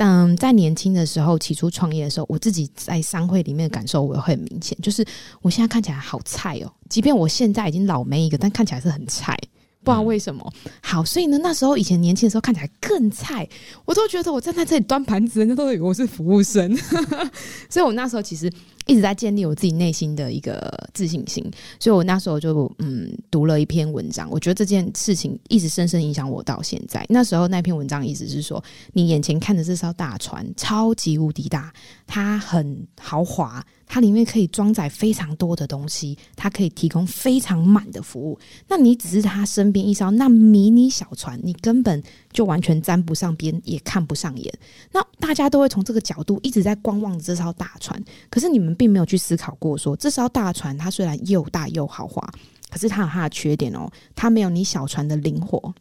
当在年轻的时候，起初创业的时候，我自己在商会里面的感受我会很明显，就是我现在看起来好菜哦，即便我现在已经老没一个，但看起来是很菜。不知道为什么，好，所以呢，那时候以前年轻的时候看起来更菜，我都觉得我站在这里端盘子，人家都以为我是服务生，[LAUGHS] 所以我那时候其实。一直在建立我自己内心的一个自信心，所以我那时候就嗯读了一篇文章，我觉得这件事情一直深深影响我到现在。那时候那篇文章意思是说，你眼前看的这艘大船超级无敌大，它很豪华，它里面可以装载非常多的东西，它可以提供非常满的服务。那你只是它身边一艘那迷你小船，你根本就完全沾不上边，也看不上眼。那大家都会从这个角度一直在观望这艘大船，可是你们。并没有去思考过，说这艘大船它虽然又大又豪华，可是它有它的缺点哦。它没有你小船的灵活，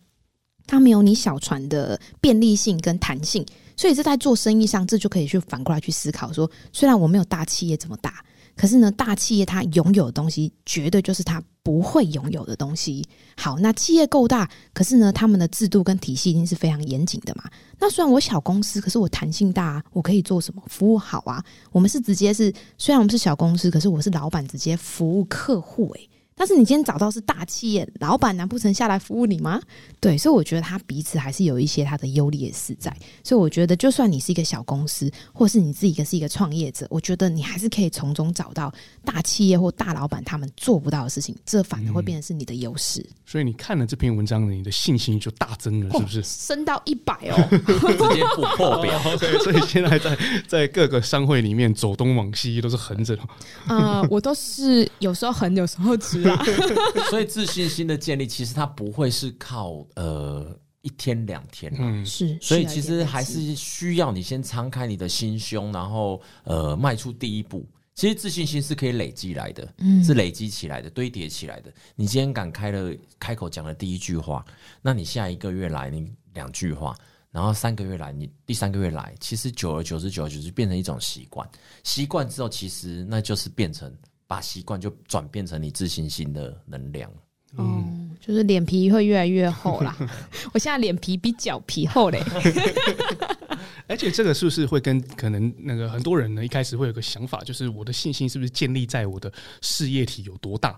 它没有你小船的便利性跟弹性。所以这在做生意上，这就可以去反过来去思考说，虽然我没有大企业这么大，可是呢，大企业它拥有的东西，绝对就是它不会拥有的东西。好，那企业够大，可是呢，他们的制度跟体系一定是非常严谨的嘛。那虽然我小公司，可是我弹性大啊，我可以做什么？服务好啊。我们是直接是，虽然我们是小公司，可是我是老板，直接服务客户诶。但是你今天找到是大企业老板，难不成下来服务你吗？对，所以我觉得他彼此还是有一些他的优劣势在。所以我觉得，就算你是一个小公司，或是你自己是一个创业者，我觉得你还是可以从中找到大企业或大老板他们做不到的事情，这反而会变成是你的优势。嗯。所以你看了这篇文章，你的信心就大增了，是不是？升到一百哦，直接不破表。对，所以现在在在各个商会里面走东往西都是横着。呃，我都是有时候横，有时候直。[LAUGHS] 所以自信心的建立，其实它不会是靠呃一天两天，嗯，是。所以其实还是需要你先敞开你的心胸，然后呃迈出第一步。其实自信心是可以累积来的，嗯，是累积起来的，堆叠起来的。你今天敢开了开口讲了第一句话，那你下一个月来你两句话，然后三个月来你第三个月来，其实久而久之，久而久之变成一种习惯。习惯之后，其实那就是变成。把习惯就转变成你自信心的能量，嗯，就是脸皮会越来越厚啦。[LAUGHS] 我现在脸皮比脚皮厚嘞，[LAUGHS] 而且这个是不是会跟可能那个很多人呢一开始会有个想法，就是我的信心是不是建立在我的事业体有多大？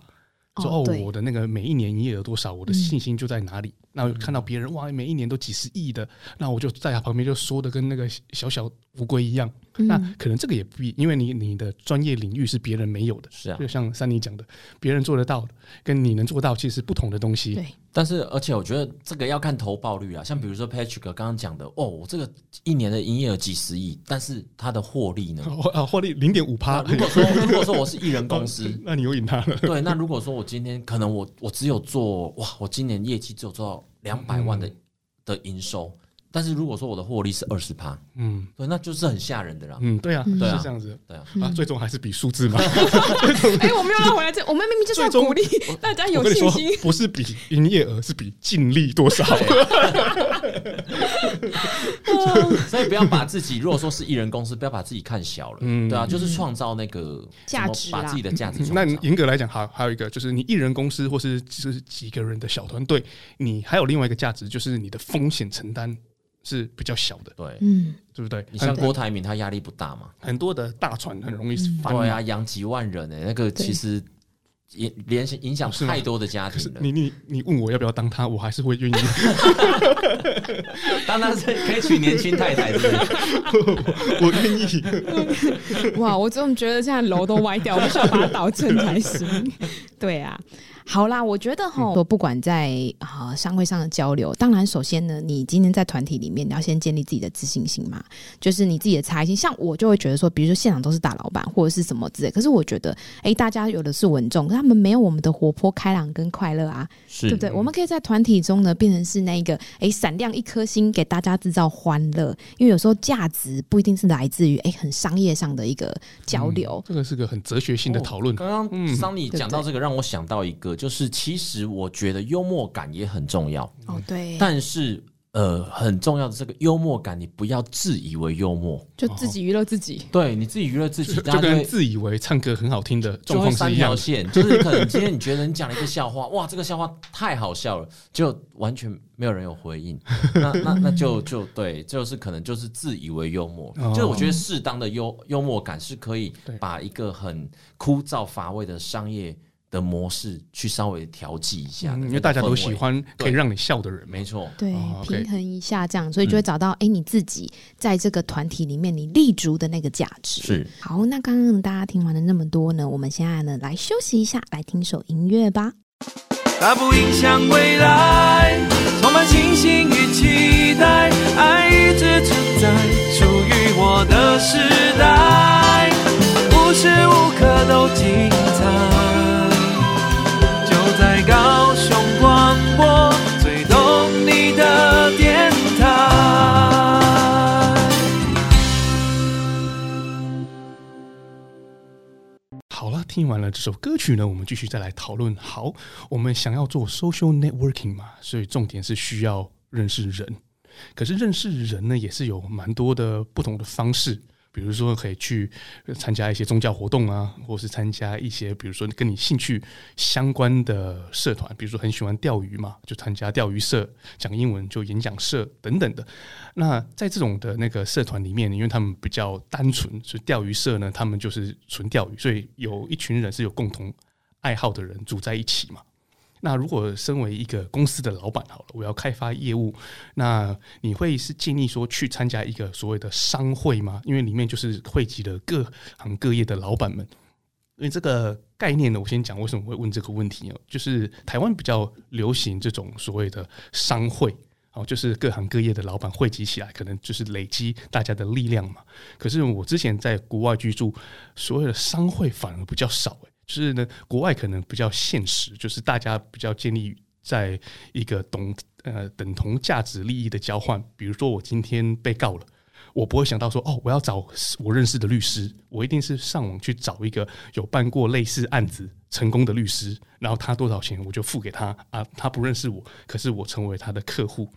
说哦，我的那个每一年营业额多少，我的信心就在哪里？那看到别人哇，每一年都几十亿的，那我就在他旁边就说的跟那个小小乌龟一样。嗯、那可能这个也不必，因为你你的专业领域是别人没有的，是啊，就像三妮讲的，别人做得到的，跟你能做到，其实是不同的东西。对，但是而且我觉得这个要看投报率啊，像比如说 Patrick 刚刚讲的，哦，我这个一年的营业额几十亿，但是它的获利呢？[LAUGHS] 啊，获利零点五趴。如果说如果说我是艺人公司，[LAUGHS] 那你又赢他了。对，那如果说我今天可能我我只有做哇，我今年业绩只有做到两百万的、嗯、的营收。但是如果说我的获利是二十趴，嗯，对，那就是很吓人的啦。嗯，对啊，对啊，是这样子，对啊，啊，最终还是比数字嘛。[LAUGHS] 哎，我们又要回来这，我们明明就是要鼓励 [LAUGHS] 大家有信心，不是比营业额，是比净利多少。[LAUGHS] 所以不要把自己，如果说是艺人公司，不要把自己看小了。嗯，对啊，就是创造那个价值，把自己的价值。那严格来讲，还还有一个，就是你艺人公司或是就是几个人的小团队，你还有另外一个价值，就是你的风险承担。是比较小的，对，嗯，对不对？你像郭台铭，他压力不大嘛？很多的大船很容易翻，对啊，养几万人诶，那个其实也连影响太多的家庭了。你你你问我要不要当他，我还是会愿意。[LAUGHS] 当他是可以娶年轻太太的，[LAUGHS] 我愿意。[LAUGHS] 哇，我怎么觉得现在楼都歪掉，我需要把它倒正才行。对啊。好啦，我觉得哈，说不管在啊商会上的交流，当然首先呢，你今天在团体里面，你要先建立自己的自信心嘛，就是你自己的差异性。像我就会觉得说，比如说现场都是大老板或者是什么之类，可是我觉得，哎、欸，大家有的是稳重，他们没有我们的活泼开朗跟快乐啊，是对不对？我们可以在团体中呢，变成是那一个哎闪亮一颗星，给大家制造欢乐。因为有时候价值不一定是来自于哎很商业上的一个交流。嗯、这个是个很哲学性的讨论。刚刚桑尼讲到这个，让我想到一个。就是其实我觉得幽默感也很重要哦，对。但是呃，很重要的这个幽默感，你不要自以为幽默，就自己娱乐自己。对，你自己娱乐自己，就跟自以为唱歌很好听的状况是三条线。就是可能今天你觉得你讲了一个笑话，哇，这个笑话太好笑了，就完全没有人有回应。那那那就就对，就是可能就是自以为幽默。就是我觉得适当的幽幽默感是可以把一个很枯燥乏味的商业。的模式去稍微调剂一下，因为大家都喜欢可以让你笑的人，没错，对，平衡一下这样，所以就会找到哎，你自己在这个团体里面你立足的那个价值。是好，那刚刚大家听完了那么多呢，我们现在呢来休息一下，来听首音乐吧。它不影响未来，充满信心与期待，爱一直存在，属于我的时代，无时无刻都精彩。好了，听完了这首歌曲呢，我们继续再来讨论。好，我们想要做 social networking 嘛，所以重点是需要认识人。可是认识人呢，也是有蛮多的不同的方式。比如说可以去参加一些宗教活动啊，或是参加一些比如说跟你兴趣相关的社团，比如说很喜欢钓鱼嘛，就参加钓鱼社；讲英文就演讲社等等的。那在这种的那个社团里面，因为他们比较单纯，所以钓鱼社呢，他们就是纯钓鱼，所以有一群人是有共同爱好的人组在一起嘛。那如果身为一个公司的老板好了，我要开发业务，那你会是建议说去参加一个所谓的商会吗？因为里面就是汇集了各行各业的老板们。因为这个概念呢，我先讲为什么会问这个问题哦，就是台湾比较流行这种所谓的商会，哦，就是各行各业的老板汇集起来，可能就是累积大家的力量嘛。可是我之前在国外居住，所谓的商会反而比较少。就是呢，国外可能比较现实，就是大家比较建立在一个懂呃等同价值利益的交换。比如说，我今天被告了，我不会想到说，哦，我要找我认识的律师，我一定是上网去找一个有办过类似案子成功的律师，然后他多少钱我就付给他啊。他不认识我，可是我成为他的客户。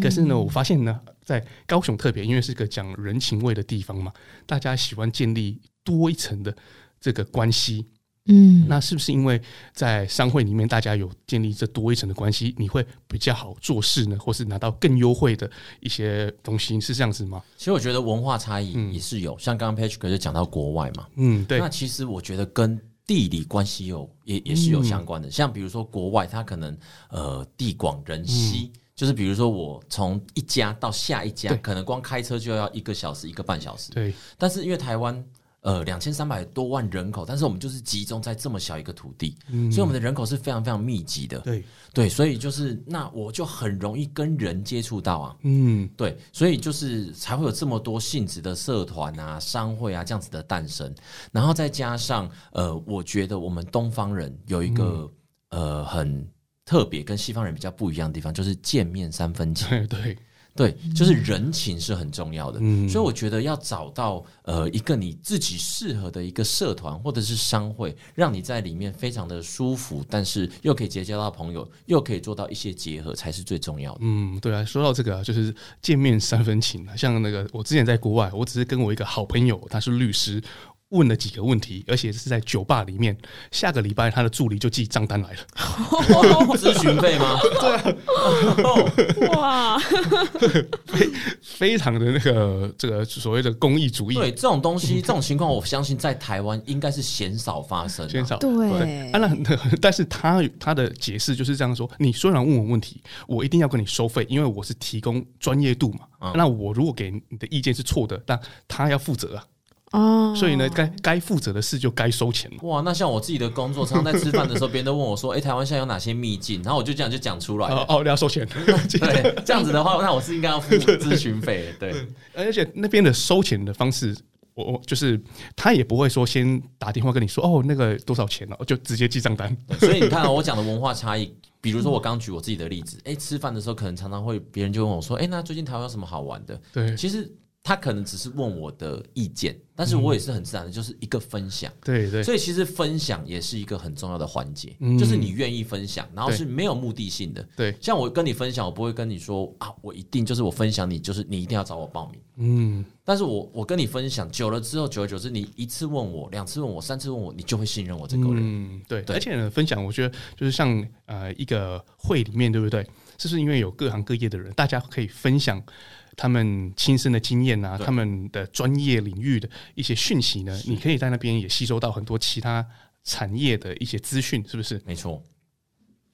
可是呢，我发现呢，在高雄特别，因为是个讲人情味的地方嘛，大家喜欢建立多一层的这个关系。嗯，那是不是因为在商会里面，大家有建立这多一层的关系，你会比较好做事呢，或是拿到更优惠的一些东西，是这样子吗？其实我觉得文化差异也是有，嗯、像刚刚 Patrick 就讲到国外嘛，嗯，对。那其实我觉得跟地理关系有也也是有相关的，嗯、像比如说国外，它可能呃地广人稀，嗯、就是比如说我从一家到下一家，可能光开车就要一个小时一个半小时，对。但是因为台湾。呃，两千三百多万人口，但是我们就是集中在这么小一个土地，嗯、所以我们的人口是非常非常密集的。对对，所以就是那我就很容易跟人接触到啊。嗯，对，所以就是才会有这么多性质的社团啊、商会啊这样子的诞生。然后再加上呃，我觉得我们东方人有一个、嗯、呃很特别跟西方人比较不一样的地方，就是见面三分情。[LAUGHS] 对。对对，就是人情是很重要的，嗯，所以我觉得要找到呃一个你自己适合的一个社团或者是商会，让你在里面非常的舒服，但是又可以结交到朋友，又可以做到一些结合，才是最重要的。嗯，对啊，说到这个啊，就是见面三分情啊，像那个我之前在国外，我只是跟我一个好朋友，他是律师。问了几个问题，而且是在酒吧里面。下个礼拜他的助理就寄账单来了，[LAUGHS] 咨询费吗？对啊，哇，[LAUGHS] 非非常的那个这个所谓的公益主义。对这种东西，这种情况，我相信在台湾应该是鲜少发生，鲜少。对，啊，那 [LAUGHS] 但是他他的解释就是这样说：你虽然问我问题，我一定要跟你收费，因为我是提供专业度嘛。嗯、那我如果给你的意见是错的，那他要负责啊。哦，所以呢，该该负责的事就该收钱。哇，那像我自己的工作，常常在吃饭的时候，别人都问我说：“ [LAUGHS] 哎、欸，台湾现在有哪些秘境？”然后我就这样就讲出来了。哦，你要收钱？[LAUGHS] 对，[LAUGHS] 这样子的话，那我是应该要付咨询费。对，对，而且那边的收钱的方式，我我就是他也不会说先打电话跟你说：“哦，那个多少钱了？”就直接记账单。所以你看、哦，我讲的文化差异，比如说我刚举我自己的例子，哎、欸，吃饭的时候可能常常会别人就问我说：“哎、欸，那最近台湾有什么好玩的？”对，其实。他可能只是问我的意见，但是我也是很自然的，就是一个分享。对对，所以其实分享也是一个很重要的环节，嗯、就是你愿意分享，然后是没有目的性的。对，像我跟你分享，我不会跟你说啊，我一定就是我分享你，就是你一定要找我报名。嗯，但是我我跟你分享久了之后，久而久之，你一次问我，两次问我，三次问我，你就会信任我这个人。嗯，对。对，而且呢，分享我觉得就是像呃一个会里面，对不对？就是因为有各行各业的人，大家可以分享。他们亲身的经验啊，他们的专业领域的一些讯息呢，你可以在那边也吸收到很多其他产业的一些资讯，是不是？没错。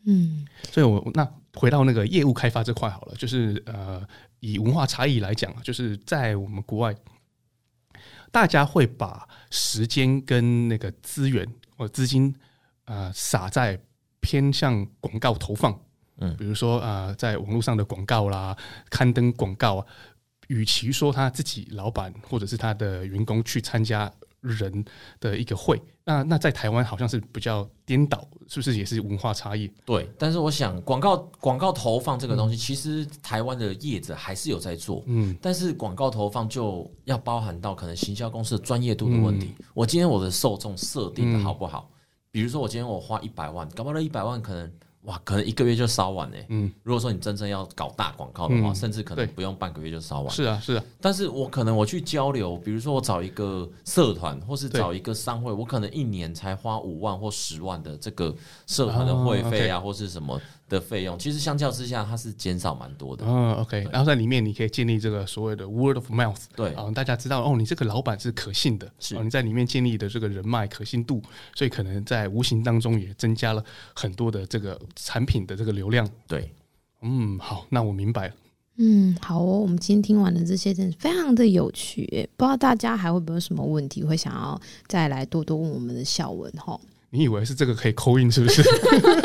嗯，所以我那回到那个业务开发这块好了，就是呃，以文化差异来讲，就是在我们国外，大家会把时间跟那个资源或资金啊、呃、撒在偏向广告投放。嗯，比如说啊、呃，在网络上的广告啦，刊登广告啊，与其说他自己老板或者是他的员工去参加人的一个会，那那在台湾好像是比较颠倒，是不是也是文化差异？对，但是我想广告广告投放这个东西，嗯、其实台湾的业者还是有在做，嗯，但是广告投放就要包含到可能行销公司的专业度的问题。嗯、我今天我的受众设定的好不好？嗯、比如说我今天我花一百万，搞不好那一百万可能。哇，可能一个月就烧完嘞。嗯，如果说你真正要搞大广告的话，嗯、甚至可能不用半个月就烧完。是啊，是啊。但是我可能我去交流，比如说我找一个社团，或是找一个商会，我可能一年才花五万或十万的这个社团的会费啊，哦 okay、或是什么。的费用其实相较之下，它是减少蛮多的。嗯，OK。然后在里面你可以建立这个所谓的 word of mouth，对，啊，大家知道哦，你这个老板是可信的，是你在里面建立的这个人脉可信度，所以可能在无形当中也增加了很多的这个产品的这个流量。对，嗯，好，那我明白了。嗯，好哦，我们今天听完的这些真的非常的有趣，不知道大家还会不会有什么问题会想要再来多多问我们的小文哈？你以为是这个可以 call in 是不是？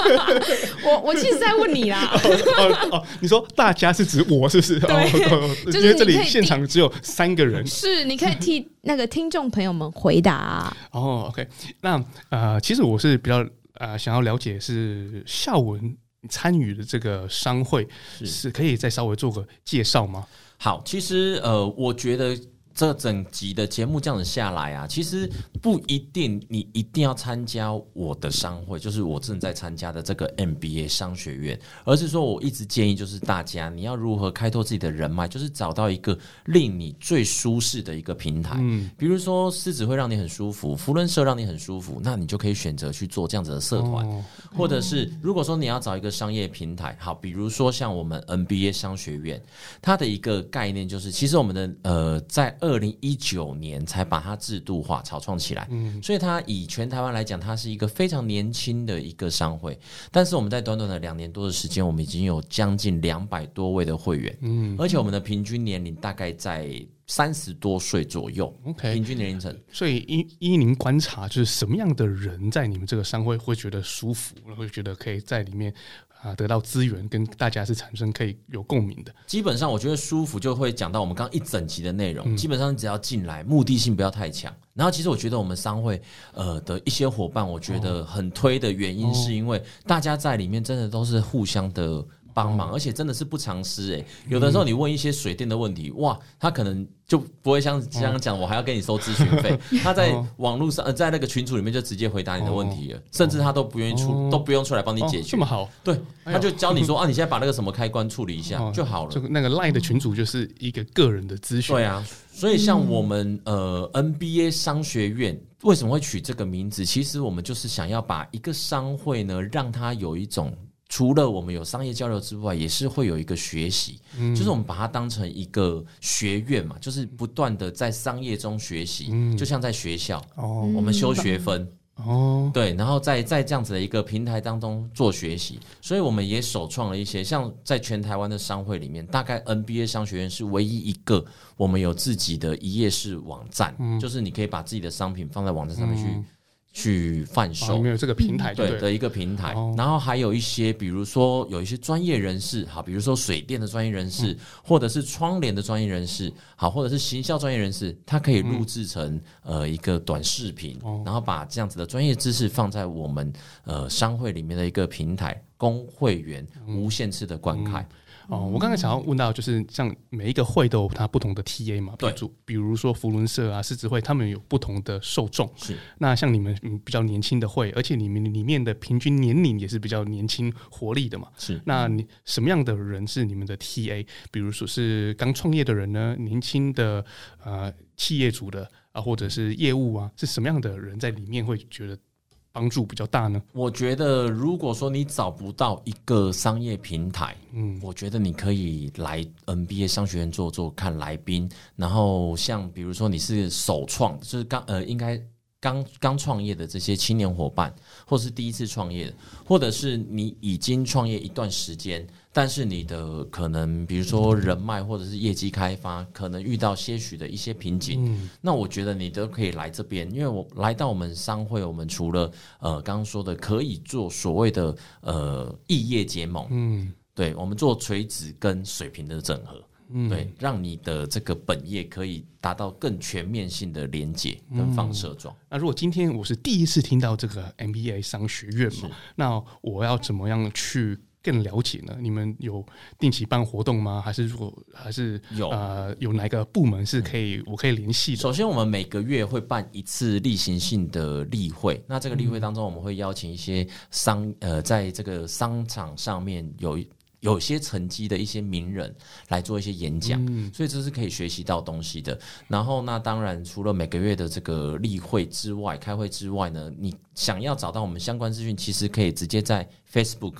[LAUGHS] 我我其实在问你啦。[LAUGHS] 哦哦哦，你说大家是指我是不是？对，哦、就是因为这里现场只有三个人。是，你可以替那个听众朋友们回答、啊。哦，OK，那呃，其实我是比较呃想要了解是孝文参与的这个商会是，是可以再稍微做个介绍吗？好，其实呃，我觉得。这整集的节目这样子下来啊，其实不一定你一定要参加我的商会，就是我正在参加的这个 MBA 商学院，而是说我一直建议就是大家你要如何开拓自己的人脉，就是找到一个令你最舒适的一个平台。嗯，比如说狮子会让你很舒服，福伦社让你很舒服，那你就可以选择去做这样子的社团，哦，或者是如果说你要找一个商业平台，好，比如说像我们 MBA 商学院，它的一个概念就是，其实我们的呃在二零一九年才把它制度化、草创起来，嗯，所以它以全台湾来讲，它是一个非常年轻的一个商会。但是我们在短短的两年多的时间，我们已经有将近两百多位的会员，嗯，而且我们的平均年龄大概在三十多岁左右，OK，平均年龄层。所以依依您观察，就是什么样的人在你们这个商会会觉得舒服，会觉得可以在里面。啊，得到资源跟大家是产生可以有共鸣的。基本上，我觉得舒服就会讲到我们刚刚一整集的内容。嗯、基本上，只要进来，目的性不要太强。然后，其实我觉得我们商会呃的一些伙伴，我觉得很推的原因，是因为大家在里面真的都是互相的帮忙，而且真的是不藏私诶。有的时候你问一些水电的问题，哇，他可能。就不会像这样讲，我还要跟你收咨询费。[LAUGHS] 他在网络上，呃，在那个群组里面就直接回答你的问题了，甚至他都不愿意出，都不用出来帮你解决。这么好？对，他就教你说啊，你现在把那个什么开关处理一下就好了。这个那个 Line 的群组就是一个个人的咨询。对啊，所以像我们呃 NBA 商学院为什么会取这个名字？其实我们就是想要把一个商会呢，让它有一种。除了我们有商业交流之外，也是会有一个学习，嗯，就是我们把它当成一个学院嘛，就是不断的在商业中学习，嗯，就像在学校，哦，我们修学分，哦，对，然后在在这样子的一个平台当中做学习，所以我们也首创了一些，像在全台湾的商会里面，大概 NBA 商学院是唯一一个我们有自己的一页式网站，嗯，就是你可以把自己的商品放在网站上面去。嗯去贩售，没有这个平台对，对。的一个平台，然后还有一些，比如说有一些专业人士，好，比如说水电的专业人士，或者是窗帘的专业人士，好，或者是行销专业人士，他可以录制成呃一个短视频，然后把这样子的专业知识放在我们呃商会里面的一个平台，供会员无限次的观看。哦，我刚才想要问到，就是像每一个会都有它不同的 TA 嘛，对，比如说福伦社啊、狮子会，他们有不同的受众。是，那像你们比较年轻的会，而且你们里面的平均年龄也是比较年轻活力的嘛。是，那你什么样的人是你们的 TA？比如说是刚创业的人呢，年轻的呃企业主的啊，或者是业务啊，是什么样的人在里面会觉得？帮助比较大呢？我觉得，如果说你找不到一个商业平台，嗯，我觉得你可以来 NBA 商学院做做看来宾。然后，像比如说你是首创，就是刚呃，应该刚刚创业的这些青年伙伴，或是第一次创业的，或者是你已经创业一段时间。但是你的可能，比如说人脉或者是业绩开发，可能遇到些许的一些瓶颈，嗯，那我觉得你都可以来这边，因为我来到我们商会，我们除了呃刚刚说的可以做所谓的呃异业结盟，嗯，对，我们做垂直跟水平的整合，嗯，对，让你的这个本业可以达到更全面性的连接跟放射状，嗯。那如果今天我是第一次听到这个 MBA 商学院嘛，那我要怎么样去？更了解呢？你们有定期办活动吗？还是如果还是有呃有哪个部门是可以、嗯、我可以联系的？首先，我们每个月会办一次例行性的例会。那这个例会当中，我们会邀请一些商呃，在这个商场上面有有些成绩的一些名人来做一些演讲，嗯、所以这是可以学习到东西的。然后，那当然除了每个月的这个例会之外，开会之外呢，你想要找到我们相关资讯，其实可以直接在 Facebook。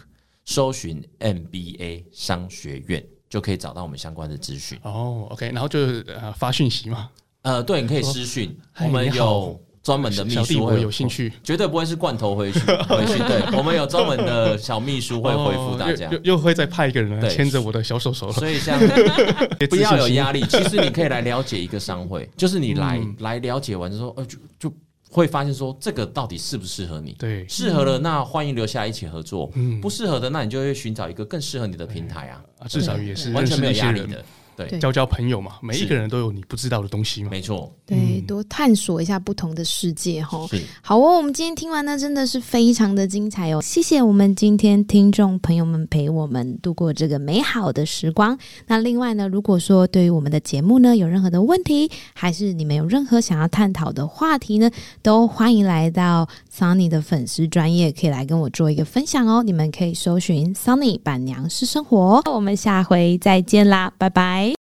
搜寻 MBA 商学院就可以找到我们相关的资讯哦。Oh, OK，然后就是呃发讯息嘛。呃，对，你可以私讯，我们有专门的秘书会有兴趣，[LAUGHS] 绝对不会是罐头回去回去。对，[LAUGHS] 我们有专门的小秘书会回复大家，又又会再派一个人来牵着我的小手手。所以像 [LAUGHS] 不要有压力，其实你可以来了解一个商会，就是你来、嗯、来了解完之后，呃，就就。会发现说这个到底适不适合你？对，适合了那欢迎留下来一起合作。嗯，不适合的那你就会寻找一个更适合你的平台啊。啊，至少也是完全没有压力的。对，交交朋友嘛，每一个人都有你不知道的东西嘛。没错，对，多探索一下不同的世界哈。好哦，我们今天听完呢，真的是非常的精彩哦。谢谢我们今天听众朋友们陪我们度过这个美好的时光。那另外呢，如果说对于我们的节目呢有任何的问题，还是你们有任何想要探讨的话题呢，都欢迎来到 Sunny 的粉丝专业，可以来跟我做一个分享哦。你们可以搜寻 Sunny 板娘私生活。我们下回再见啦，拜拜。